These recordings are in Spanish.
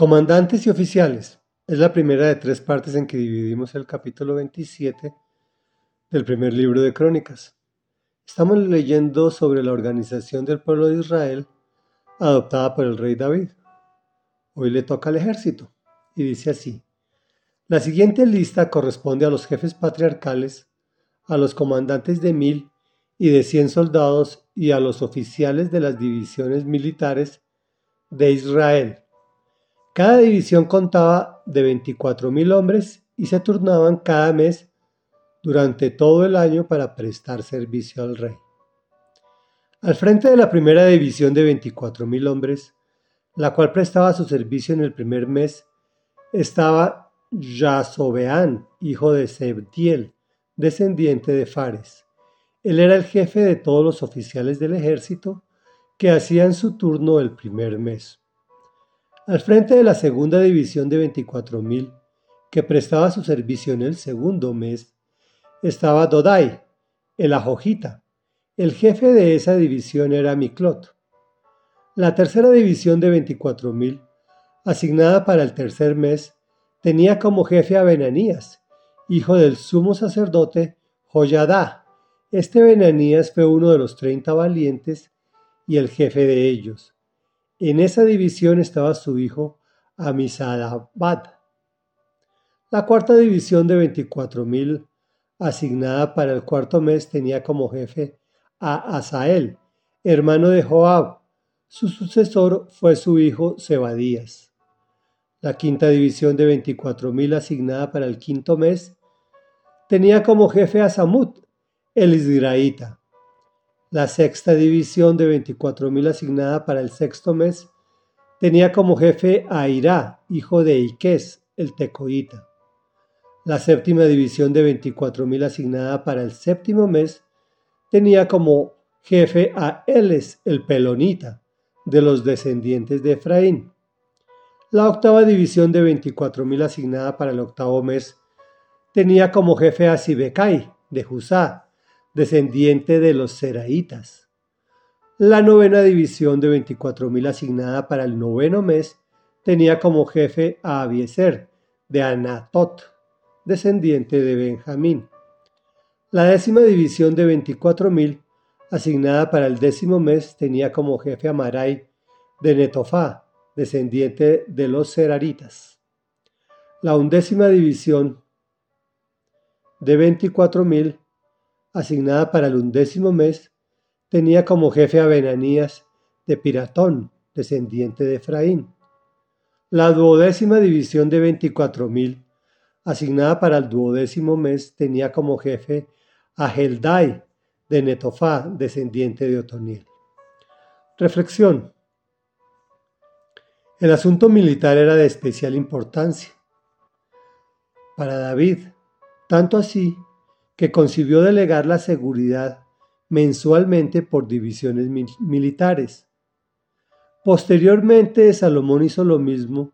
Comandantes y oficiales. Es la primera de tres partes en que dividimos el capítulo 27 del primer libro de Crónicas. Estamos leyendo sobre la organización del pueblo de Israel adoptada por el rey David. Hoy le toca al ejército y dice así. La siguiente lista corresponde a los jefes patriarcales, a los comandantes de mil y de cien soldados y a los oficiales de las divisiones militares de Israel cada división contaba de 24.000 hombres y se turnaban cada mes durante todo el año para prestar servicio al rey. Al frente de la primera división de 24.000 hombres, la cual prestaba su servicio en el primer mes, estaba Yasobeán, hijo de Sebdiel, descendiente de Fares. Él era el jefe de todos los oficiales del ejército que hacían su turno el primer mes. Al frente de la segunda división de 24.000, que prestaba su servicio en el segundo mes, estaba Dodai, el ajojita. El jefe de esa división era Miklot. La tercera división de 24.000, asignada para el tercer mes, tenía como jefe a Benanías, hijo del sumo sacerdote Joyadá. Este Benanías fue uno de los treinta valientes y el jefe de ellos. En esa división estaba su hijo Amisadabad. La cuarta división de 24.000 asignada para el cuarto mes tenía como jefe a Asael, hermano de Joab. Su sucesor fue su hijo Zebadías. La quinta división de 24.000 asignada para el quinto mes tenía como jefe a Samut, el Israelita. La sexta división de 24.000 asignada para el sexto mes tenía como jefe a Irá, hijo de Iques, el tecoíta. La séptima división de 24.000 asignada para el séptimo mes tenía como jefe a Eles, el pelonita, de los descendientes de Efraín. La octava división de 24.000 asignada para el octavo mes tenía como jefe a Sibecai, de Jusá, descendiente de los Seraitas. La novena división de 24.000 asignada para el noveno mes tenía como jefe a Abieser de Anatot, descendiente de Benjamín. La décima división de 24.000 asignada para el décimo mes tenía como jefe a Marai de Netofá, descendiente de los Seraritas. La undécima división de 24.000 asignada para el undécimo mes, tenía como jefe a Benanías de Piratón, descendiente de Efraín. La duodécima división de 24.000, asignada para el duodécimo mes, tenía como jefe a Heldai de Netofá, descendiente de Otoniel. Reflexión. El asunto militar era de especial importancia para David, tanto así que concibió delegar la seguridad mensualmente por divisiones militares. Posteriormente Salomón hizo lo mismo,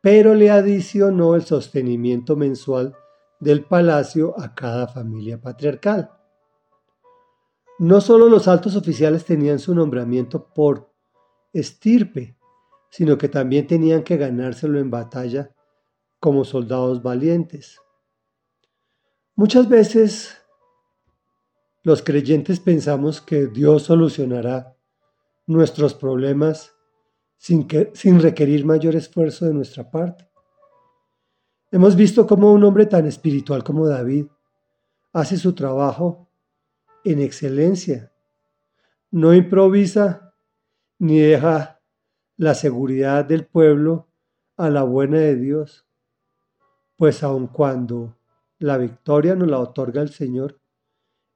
pero le adicionó el sostenimiento mensual del palacio a cada familia patriarcal. No solo los altos oficiales tenían su nombramiento por estirpe, sino que también tenían que ganárselo en batalla como soldados valientes. Muchas veces los creyentes pensamos que Dios solucionará nuestros problemas sin, que, sin requerir mayor esfuerzo de nuestra parte. Hemos visto cómo un hombre tan espiritual como David hace su trabajo en excelencia. No improvisa ni deja la seguridad del pueblo a la buena de Dios, pues aun cuando la victoria nos la otorga el Señor.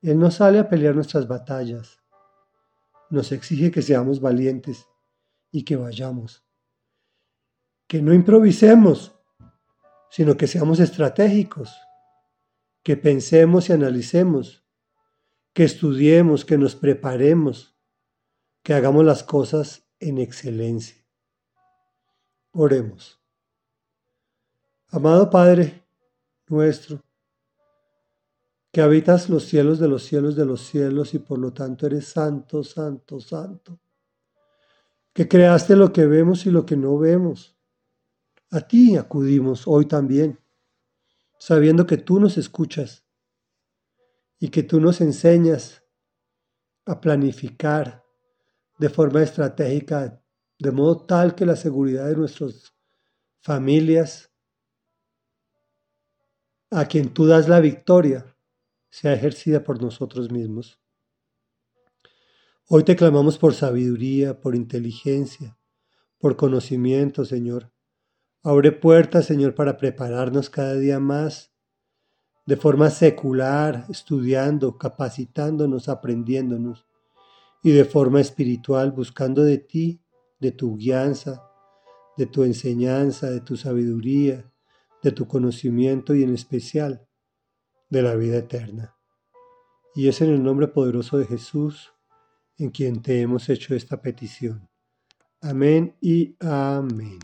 Él no sale a pelear nuestras batallas. Nos exige que seamos valientes y que vayamos. Que no improvisemos, sino que seamos estratégicos. Que pensemos y analicemos. Que estudiemos, que nos preparemos. Que hagamos las cosas en excelencia. Oremos. Amado Padre nuestro, que habitas los cielos de los cielos de los cielos y por lo tanto eres santo, santo, santo, que creaste lo que vemos y lo que no vemos, A ti acudimos hoy también, sabiendo que tú nos escuchas y que tú nos enseñas a planificar de forma estratégica, de modo tal que la seguridad de nuestras familias, a quien tú das la victoria, sea ejercida por nosotros mismos. Hoy te clamamos por sabiduría, por inteligencia, por conocimiento, Señor. Abre puertas, Señor, para prepararnos cada día más de forma secular, estudiando, capacitándonos, aprendiéndonos, y de forma espiritual, buscando de ti, de tu guianza, de tu enseñanza, de tu sabiduría, de tu conocimiento y en especial de la vida eterna. Y es en el nombre poderoso de Jesús en quien te hemos hecho esta petición. Amén y amén.